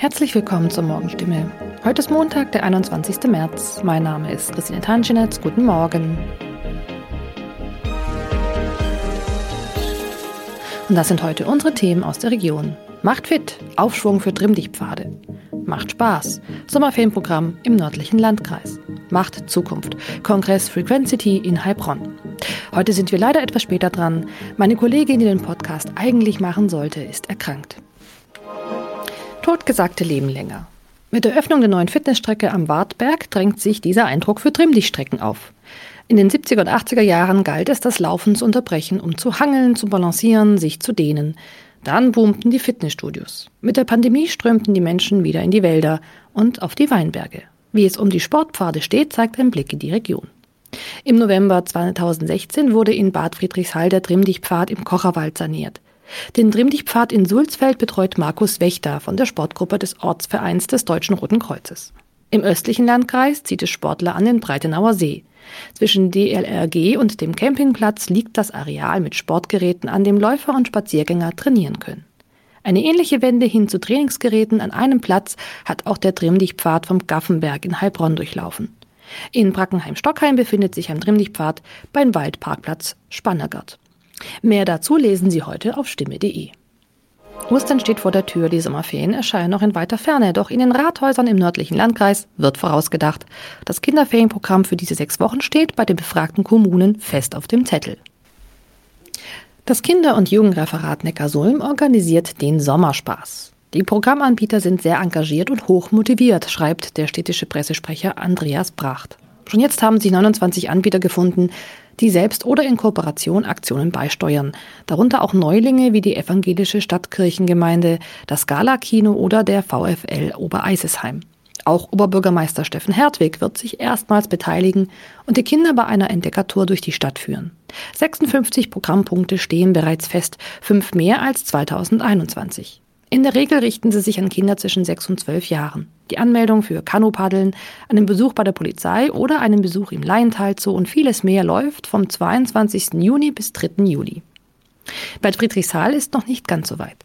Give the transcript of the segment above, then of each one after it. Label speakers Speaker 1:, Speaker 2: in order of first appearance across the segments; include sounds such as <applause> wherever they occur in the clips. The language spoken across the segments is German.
Speaker 1: Herzlich willkommen zur Morgenstimme. Heute ist Montag, der 21. März. Mein Name ist Christine Tanschinetz. Guten Morgen. Und das sind heute unsere Themen aus der Region. Macht fit, Aufschwung für Trimmdichtpfade. Macht Spaß, Sommerfilmprogramm im nördlichen Landkreis. Macht Zukunft, Kongress Frequencity in Heilbronn. Heute sind wir leider etwas später dran. Meine Kollegin, die den Podcast eigentlich machen sollte, ist erkrankt. Totgesagte leben länger. Mit der Öffnung der neuen Fitnessstrecke am Wartberg drängt sich dieser Eindruck für Trimmdichtstrecken auf. In den 70er und 80er Jahren galt es, das Laufen zu unterbrechen, um zu hangeln, zu balancieren, sich zu dehnen. Dann boomten die Fitnessstudios. Mit der Pandemie strömten die Menschen wieder in die Wälder und auf die Weinberge. Wie es um die Sportpfade steht, zeigt ein Blick in die Region. Im November 2016 wurde in Bad Friedrichshall der Trimmdichtpfad im Kocherwald saniert. Den Trimmdichtpfad in Sulzfeld betreut Markus Wächter von der Sportgruppe des Ortsvereins des Deutschen Roten Kreuzes. Im östlichen Landkreis zieht es Sportler an den Breitenauer See. Zwischen DLRG und dem Campingplatz liegt das Areal mit Sportgeräten, an dem Läufer und Spaziergänger trainieren können. Eine ähnliche Wende hin zu Trainingsgeräten an einem Platz hat auch der Trimmdichtpfad vom Gaffenberg in Heilbronn durchlaufen. In Brackenheim-Stockheim befindet sich ein Trimmdichtpfad beim Waldparkplatz Spannergart. Mehr dazu lesen Sie heute auf stimme.de. Ostern steht vor der Tür, die Sommerferien erscheinen noch in weiter Ferne, doch in den Rathäusern im nördlichen Landkreis wird vorausgedacht. Das Kinderferienprogramm für diese sechs Wochen steht bei den befragten Kommunen fest auf dem Zettel. Das Kinder- und Jugendreferat Neckarsulm organisiert den Sommerspaß. Die Programmanbieter sind sehr engagiert und hoch motiviert, schreibt der städtische Pressesprecher Andreas Bracht. Schon jetzt haben sich 29 Anbieter gefunden, die selbst oder in Kooperation Aktionen beisteuern. Darunter auch Neulinge wie die evangelische Stadtkirchengemeinde, das Gala-Kino oder der VfL Obereisesheim. Auch Oberbürgermeister Steffen Hertwig wird sich erstmals beteiligen und die Kinder bei einer Entdeckertour durch die Stadt führen. 56 Programmpunkte stehen bereits fest, fünf mehr als 2021. In der Regel richten sie sich an Kinder zwischen 6 und 12 Jahren. Die Anmeldung für Kanupaddeln, einen Besuch bei der Polizei oder einen Besuch im Laiental Zoo und vieles mehr läuft vom 22. Juni bis 3. Juli. Bad Friedrichshahl ist noch nicht ganz so weit.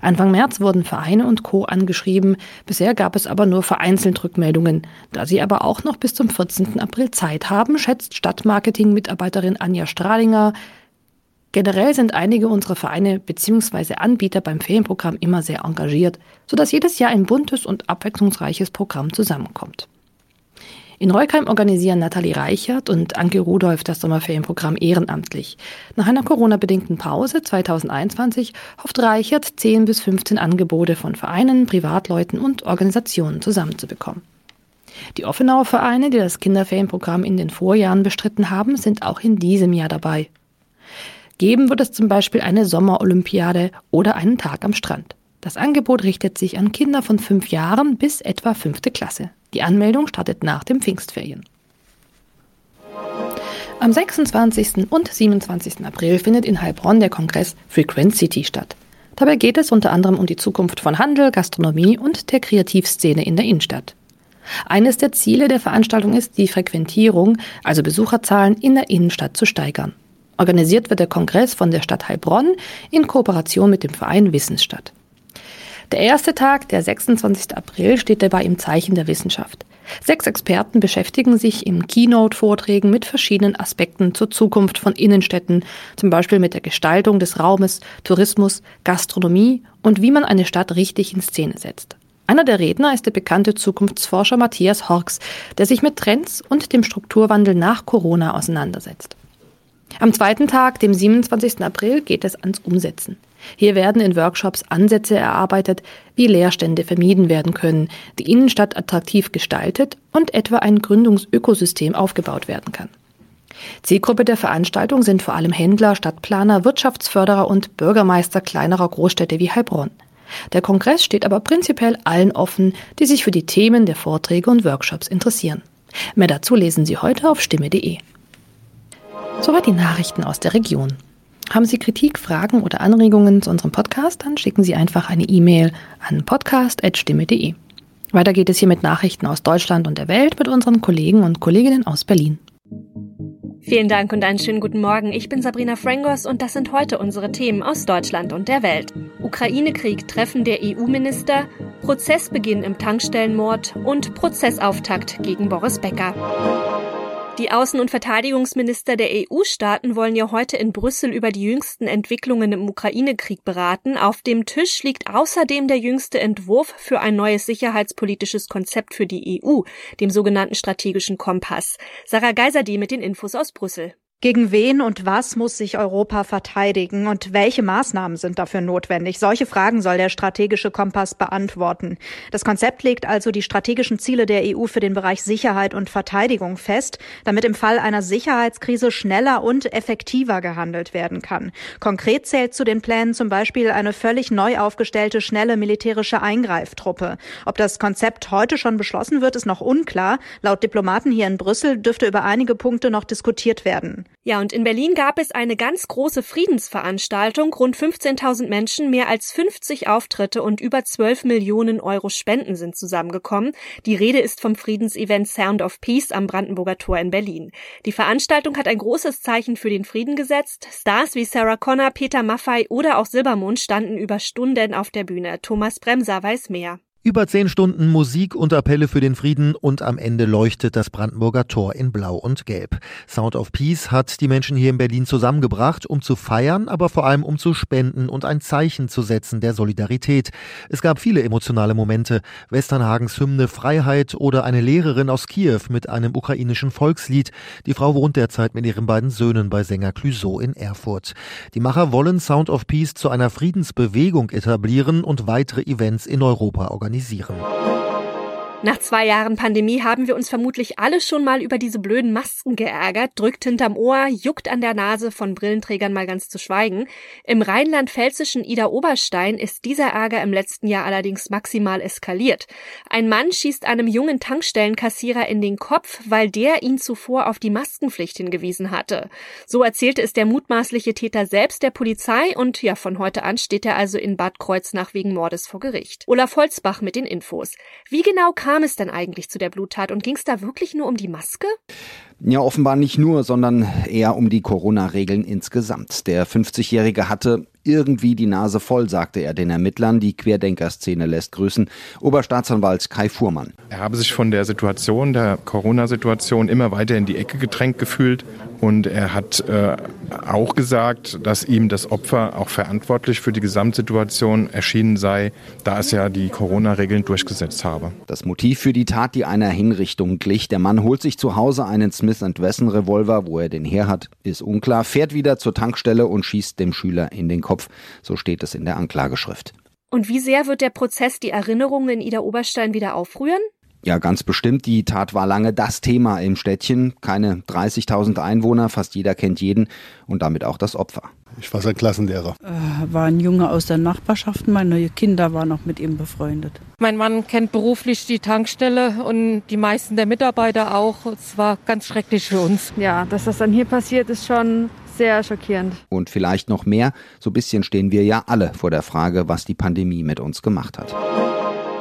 Speaker 1: Anfang März wurden Vereine und Co. angeschrieben, bisher gab es aber nur vereinzelt Rückmeldungen. Da sie aber auch noch bis zum 14. April Zeit haben, schätzt Stadtmarketing-Mitarbeiterin Anja Strahlinger, Generell sind einige unserer Vereine bzw. Anbieter beim Ferienprogramm immer sehr engagiert, sodass jedes Jahr ein buntes und abwechslungsreiches Programm zusammenkommt. In Reukheim organisieren Nathalie Reichert und Anke Rudolph das Sommerferienprogramm ehrenamtlich. Nach einer Corona-bedingten Pause 2021 hofft Reichert, 10 bis 15 Angebote von Vereinen, Privatleuten und Organisationen zusammenzubekommen. Die Offenauer Vereine, die das Kinderferienprogramm in den Vorjahren bestritten haben, sind auch in diesem Jahr dabei. Geben wird es zum Beispiel eine Sommerolympiade oder einen Tag am Strand. Das Angebot richtet sich an Kinder von fünf Jahren bis etwa fünfte Klasse. Die Anmeldung startet nach dem Pfingstferien. Am 26. und 27. April findet in Heilbronn der Kongress Frequent City statt. Dabei geht es unter anderem um die Zukunft von Handel, Gastronomie und der Kreativszene in der Innenstadt. Eines der Ziele der Veranstaltung ist, die Frequentierung, also Besucherzahlen in der Innenstadt zu steigern. Organisiert wird der Kongress von der Stadt Heilbronn in Kooperation mit dem Verein Wissensstadt. Der erste Tag, der 26. April, steht dabei im Zeichen der Wissenschaft. Sechs Experten beschäftigen sich in Keynote-Vorträgen mit verschiedenen Aspekten zur Zukunft von Innenstädten, zum Beispiel mit der Gestaltung des Raumes, Tourismus, Gastronomie und wie man eine Stadt richtig in Szene setzt. Einer der Redner ist der bekannte Zukunftsforscher Matthias Horks, der sich mit Trends und dem Strukturwandel nach Corona auseinandersetzt. Am zweiten Tag, dem 27. April, geht es ans Umsetzen. Hier werden in Workshops Ansätze erarbeitet, wie Leerstände vermieden werden können, die Innenstadt attraktiv gestaltet und etwa ein Gründungsökosystem aufgebaut werden kann. Zielgruppe der Veranstaltung sind vor allem Händler, Stadtplaner, Wirtschaftsförderer und Bürgermeister kleinerer Großstädte wie Heilbronn. Der Kongress steht aber prinzipiell allen offen, die sich für die Themen der Vorträge und Workshops interessieren. Mehr dazu lesen Sie heute auf stimme.de. Soweit die Nachrichten aus der Region. Haben Sie Kritik, Fragen oder Anregungen zu unserem Podcast, dann schicken Sie einfach eine E-Mail an podcast.stimme.de. Weiter geht es hier mit Nachrichten aus Deutschland und der Welt mit unseren Kollegen und Kolleginnen aus Berlin.
Speaker 2: Vielen Dank und einen schönen guten Morgen. Ich bin Sabrina Frangos und das sind heute unsere Themen aus Deutschland und der Welt. Ukraine-Krieg, Treffen der EU-Minister, Prozessbeginn im Tankstellenmord und Prozessauftakt gegen Boris Becker. Die Außen- und Verteidigungsminister der EU-Staaten wollen ja heute in Brüssel über die jüngsten Entwicklungen im Ukraine-Krieg beraten. Auf dem Tisch liegt außerdem der jüngste Entwurf für ein neues sicherheitspolitisches Konzept für die EU, dem sogenannten strategischen Kompass. Sarah Geiserde mit den Infos aus Brüssel.
Speaker 3: Gegen wen und was muss sich Europa verteidigen und welche Maßnahmen sind dafür notwendig? Solche Fragen soll der strategische Kompass beantworten. Das Konzept legt also die strategischen Ziele der EU für den Bereich Sicherheit und Verteidigung fest, damit im Fall einer Sicherheitskrise schneller und effektiver gehandelt werden kann. Konkret zählt zu den Plänen zum Beispiel eine völlig neu aufgestellte schnelle militärische Eingreiftruppe. Ob das Konzept heute schon beschlossen wird, ist noch unklar. Laut Diplomaten hier in Brüssel dürfte über einige Punkte noch diskutiert werden.
Speaker 2: Ja, und in Berlin gab es eine ganz große Friedensveranstaltung. Rund 15.000 Menschen, mehr als 50 Auftritte und über 12 Millionen Euro Spenden sind zusammengekommen. Die Rede ist vom Friedensevent Sound of Peace am Brandenburger Tor in Berlin. Die Veranstaltung hat ein großes Zeichen für den Frieden gesetzt. Stars wie Sarah Connor, Peter Maffei oder auch Silbermond standen über Stunden auf der Bühne. Thomas Bremser weiß mehr.
Speaker 4: Über zehn Stunden Musik und Appelle für den Frieden und am Ende leuchtet das Brandenburger Tor in Blau und Gelb. Sound of Peace hat die Menschen hier in Berlin zusammengebracht, um zu feiern, aber vor allem um zu spenden und ein Zeichen zu setzen der Solidarität. Es gab viele emotionale Momente. Westernhagens Hymne Freiheit oder eine Lehrerin aus Kiew mit einem ukrainischen Volkslied. Die Frau wohnt derzeit mit ihren beiden Söhnen bei Sänger Clüso in Erfurt. Die Macher wollen Sound of Peace zu einer Friedensbewegung etablieren und weitere Events in Europa organisieren organisieren.
Speaker 2: Musik Nach zwei Jahren Pandemie haben wir uns vermutlich alle schon mal über diese blöden Masken geärgert, drückt hinterm Ohr, juckt an der Nase, von Brillenträgern mal ganz zu schweigen. Im rheinland-pfälzischen Ida Oberstein ist dieser Ärger im letzten Jahr allerdings maximal eskaliert. Ein Mann schießt einem jungen Tankstellenkassierer in den Kopf, weil der ihn zuvor auf die Maskenpflicht hingewiesen hatte. So erzählte es der mutmaßliche Täter selbst der Polizei und ja, von heute an steht er also in Bad Kreuznach wegen Mordes vor Gericht. Olaf Holzbach mit den Infos. Wie genau kam kam es denn eigentlich zu der Bluttat und ging es da wirklich nur um die Maske?
Speaker 5: Ja, offenbar nicht nur, sondern eher um die Corona-Regeln insgesamt. Der 50-Jährige hatte irgendwie die Nase voll, sagte er den Ermittlern. Die Querdenker-Szene lässt grüßen. Oberstaatsanwalt Kai Fuhrmann.
Speaker 6: Er habe sich von der Situation, der Corona-Situation immer weiter in die Ecke gedrängt gefühlt. Und er hat äh, auch gesagt, dass ihm das Opfer auch verantwortlich für die Gesamtsituation erschienen sei, da es ja die Corona-Regeln durchgesetzt habe.
Speaker 5: Das Motiv für die Tat, die einer Hinrichtung glich. Der Mann holt sich zu Hause einen Smith Wesson Revolver, wo er den her hat, ist unklar, fährt wieder zur Tankstelle und schießt dem Schüler in den Kopf. So steht es in der Anklageschrift.
Speaker 2: Und wie sehr wird der Prozess die Erinnerungen in Ida Oberstein wieder aufrühren?
Speaker 5: Ja, ganz bestimmt. Die Tat war lange das Thema im Städtchen. Keine 30.000 Einwohner, fast jeder kennt jeden und damit auch das Opfer.
Speaker 7: Ich war sein Klassenlehrer.
Speaker 8: Äh, war ein Junge aus der Nachbarschaft. Meine Kinder waren noch mit ihm befreundet.
Speaker 9: Mein Mann kennt beruflich die Tankstelle und die meisten der Mitarbeiter auch. Es war ganz schrecklich für uns.
Speaker 10: Ja, dass das dann hier passiert, ist schon sehr schockierend.
Speaker 5: Und vielleicht noch mehr. So ein bisschen stehen wir ja alle vor der Frage, was die Pandemie mit uns gemacht hat.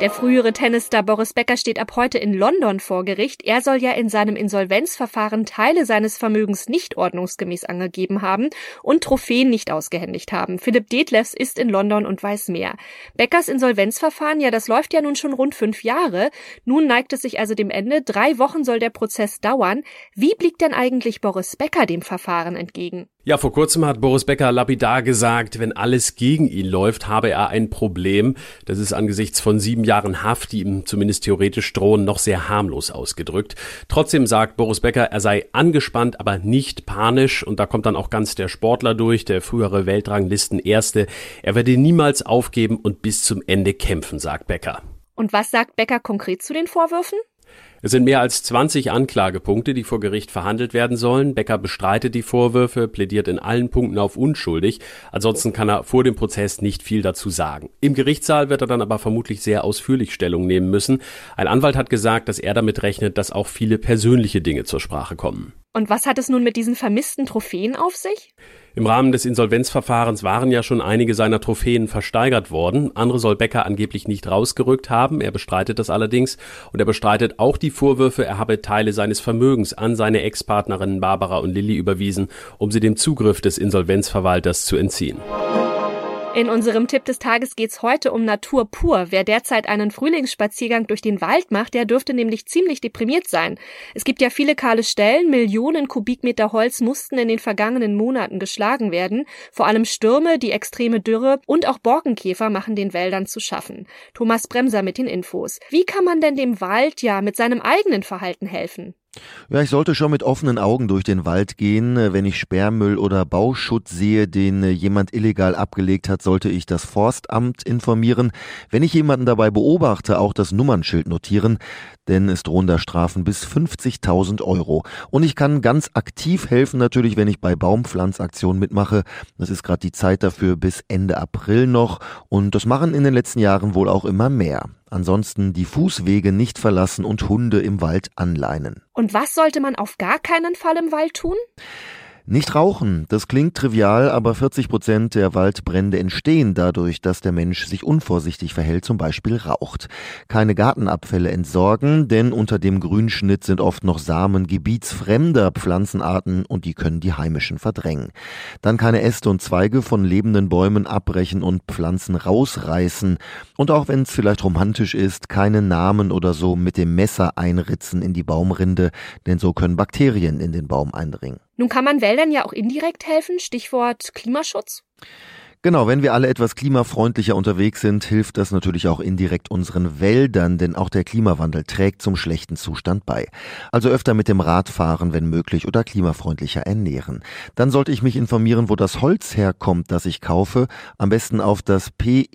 Speaker 2: Der frühere Tennisstar Boris Becker steht ab heute in London vor Gericht. Er soll ja in seinem Insolvenzverfahren Teile seines Vermögens nicht ordnungsgemäß angegeben haben und Trophäen nicht ausgehändigt haben. Philipp Detlefs ist in London und weiß mehr. Beckers Insolvenzverfahren, ja, das läuft ja nun schon rund fünf Jahre. Nun neigt es sich also dem Ende. Drei Wochen soll der Prozess dauern. Wie blickt denn eigentlich Boris Becker dem Verfahren entgegen?
Speaker 11: Ja, vor kurzem hat Boris Becker lapidar gesagt, wenn alles gegen ihn läuft, habe er ein Problem. Das ist angesichts von sieben Jahren Haft, die ihm zumindest theoretisch drohen, noch sehr harmlos ausgedrückt. Trotzdem sagt Boris Becker, er sei angespannt, aber nicht panisch. Und da kommt dann auch ganz der Sportler durch, der frühere Weltranglisten Erste. Er werde niemals aufgeben und bis zum Ende kämpfen, sagt Becker.
Speaker 2: Und was sagt Becker konkret zu den Vorwürfen?
Speaker 11: Es sind mehr als 20 Anklagepunkte, die vor Gericht verhandelt werden sollen. Becker bestreitet die Vorwürfe, plädiert in allen Punkten auf unschuldig. Ansonsten kann er vor dem Prozess nicht viel dazu sagen. Im Gerichtssaal wird er dann aber vermutlich sehr ausführlich Stellung nehmen müssen. Ein Anwalt hat gesagt, dass er damit rechnet, dass auch viele persönliche Dinge zur Sprache kommen.
Speaker 2: Und was hat es nun mit diesen vermissten Trophäen auf sich?
Speaker 11: Im Rahmen des Insolvenzverfahrens waren ja schon einige seiner Trophäen versteigert worden. Andere soll Becker angeblich nicht rausgerückt haben. Er bestreitet das allerdings. Und er bestreitet auch die Vorwürfe, er habe Teile seines Vermögens an seine Ex-Partnerinnen Barbara und Lilly überwiesen, um sie dem Zugriff des Insolvenzverwalters zu entziehen.
Speaker 2: In unserem Tipp des Tages geht's heute um Natur pur. Wer derzeit einen Frühlingsspaziergang durch den Wald macht, der dürfte nämlich ziemlich deprimiert sein. Es gibt ja viele kahle Stellen, Millionen Kubikmeter Holz mussten in den vergangenen Monaten geschlagen werden. Vor allem Stürme, die extreme Dürre und auch Borkenkäfer machen den Wäldern zu schaffen. Thomas Bremser mit den Infos. Wie kann man denn dem Wald ja mit seinem eigenen Verhalten helfen?
Speaker 4: Ja, ich sollte schon mit offenen Augen durch den Wald gehen. Wenn ich Sperrmüll oder Bauschutt sehe, den jemand illegal abgelegt hat, sollte ich das Forstamt informieren. Wenn ich jemanden dabei beobachte, auch das Nummernschild notieren, denn es drohen da Strafen bis 50.000 Euro. Und ich kann ganz aktiv helfen natürlich, wenn ich bei Baumpflanzaktionen mitmache. Das ist gerade die Zeit dafür bis Ende April noch und das machen in den letzten Jahren wohl auch immer mehr. Ansonsten die Fußwege nicht verlassen und Hunde im Wald anleinen.
Speaker 2: Und was sollte man auf gar keinen Fall im Wald tun?
Speaker 4: Nicht rauchen, das klingt trivial, aber 40 Prozent der Waldbrände entstehen dadurch, dass der Mensch sich unvorsichtig verhält, zum Beispiel raucht. Keine Gartenabfälle entsorgen, denn unter dem Grünschnitt sind oft noch Samen gebietsfremder Pflanzenarten und die können die heimischen verdrängen. Dann keine Äste und Zweige von lebenden Bäumen abbrechen und Pflanzen rausreißen. Und auch wenn es vielleicht romantisch ist, keine Namen oder so mit dem Messer einritzen in die Baumrinde, denn so können Bakterien in den Baum eindringen.
Speaker 2: Nun kann man Wäldern ja auch indirekt helfen, Stichwort Klimaschutz.
Speaker 4: Genau, wenn wir alle etwas klimafreundlicher unterwegs sind, hilft das natürlich auch indirekt unseren Wäldern, denn auch der Klimawandel trägt zum schlechten Zustand bei. Also öfter mit dem Rad fahren, wenn möglich, oder klimafreundlicher ernähren. Dann sollte ich mich informieren, wo das Holz herkommt, das ich kaufe. Am besten auf das PEFC-Siegel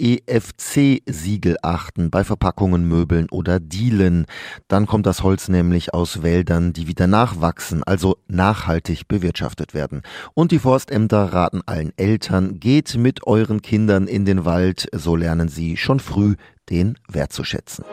Speaker 4: achten, bei Verpackungen, Möbeln oder Dielen. Dann kommt das Holz nämlich aus Wäldern, die wieder nachwachsen, also nachhaltig bewirtschaftet werden. Und die Forstämter raten allen Eltern, geht mit mit euren Kindern in den Wald, so lernen sie schon früh den Wert zu schätzen.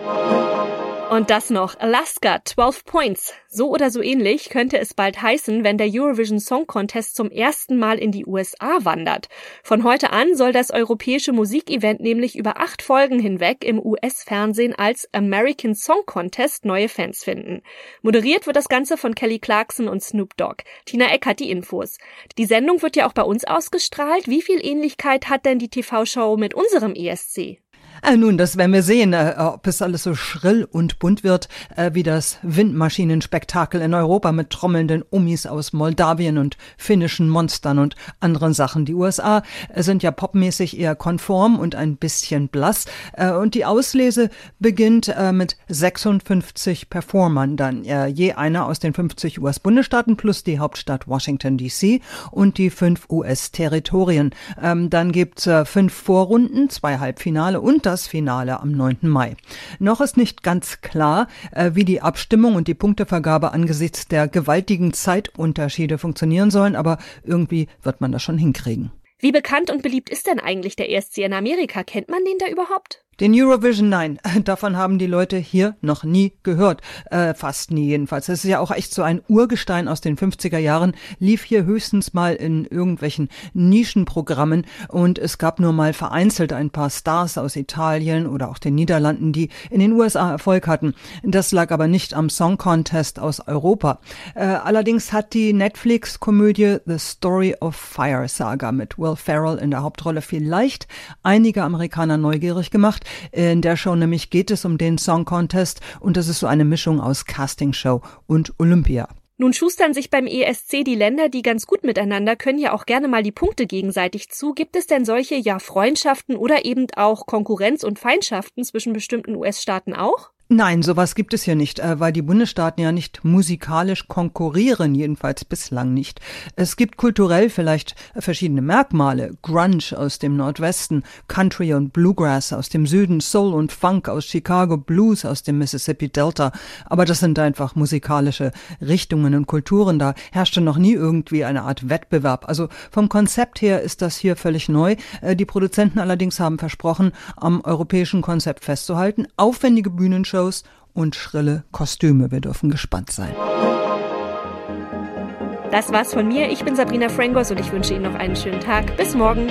Speaker 2: Und das noch. Alaska, 12 Points. So oder so ähnlich könnte es bald heißen, wenn der Eurovision Song Contest zum ersten Mal in die USA wandert. Von heute an soll das europäische Musikevent nämlich über acht Folgen hinweg im US-Fernsehen als American Song Contest neue Fans finden. Moderiert wird das Ganze von Kelly Clarkson und Snoop Dogg. Tina Eck hat die Infos. Die Sendung wird ja auch bei uns ausgestrahlt. Wie viel Ähnlichkeit hat denn die TV-Show mit unserem ESC?
Speaker 7: Äh, nun, das werden wir sehen, äh, ob es alles so schrill und bunt wird, äh, wie das Windmaschinenspektakel in Europa mit trommelnden Umis aus Moldawien und finnischen Monstern und anderen Sachen. Die USA äh, sind ja popmäßig eher konform und ein bisschen blass. Äh, und die Auslese beginnt äh, mit 56 Performern dann, je einer aus den 50 US-Bundesstaaten plus die Hauptstadt Washington DC und die fünf US-Territorien. Ähm, dann gibt's fünf Vorrunden, zwei Halbfinale und das Finale am 9. Mai. Noch ist nicht ganz klar, äh, wie die Abstimmung und die Punktevergabe angesichts der gewaltigen Zeitunterschiede funktionieren sollen, aber irgendwie wird man das schon hinkriegen.
Speaker 2: Wie bekannt und beliebt ist denn eigentlich der ESC in Amerika? Kennt man den da überhaupt?
Speaker 7: Den Eurovision, nein, <laughs> davon haben die Leute hier noch nie gehört. Äh, fast nie jedenfalls. Das ist ja auch echt so ein Urgestein aus den 50er Jahren, lief hier höchstens mal in irgendwelchen Nischenprogrammen und es gab nur mal vereinzelt ein paar Stars aus Italien oder auch den Niederlanden, die in den USA Erfolg hatten. Das lag aber nicht am Song Contest aus Europa. Äh, allerdings hat die Netflix-Komödie The Story of Fire Saga mit Will Ferrell in der Hauptrolle vielleicht einige Amerikaner neugierig gemacht. In der Show nämlich geht es um den Song Contest und das ist so eine Mischung aus Castingshow und Olympia.
Speaker 2: Nun schustern sich beim ESC die Länder, die ganz gut miteinander können, ja auch gerne mal die Punkte gegenseitig zu. Gibt es denn solche ja Freundschaften oder eben auch Konkurrenz und Feindschaften zwischen bestimmten US-Staaten auch?
Speaker 7: Nein, sowas gibt es hier nicht, äh, weil die Bundesstaaten ja nicht musikalisch konkurrieren, jedenfalls bislang nicht. Es gibt kulturell vielleicht verschiedene Merkmale. Grunge aus dem Nordwesten, Country und Bluegrass aus dem Süden, Soul und Funk aus Chicago, Blues aus dem Mississippi Delta. Aber das sind einfach musikalische Richtungen und Kulturen. Da herrschte noch nie irgendwie eine Art Wettbewerb. Also vom Konzept her ist das hier völlig neu. Äh, die Produzenten allerdings haben versprochen, am europäischen Konzept festzuhalten. Aufwendige Bühnenshows Shows und schrille Kostüme. Wir dürfen gespannt sein.
Speaker 2: Das war's von mir. Ich bin Sabrina Frangos und ich wünsche Ihnen noch einen schönen Tag. Bis morgen.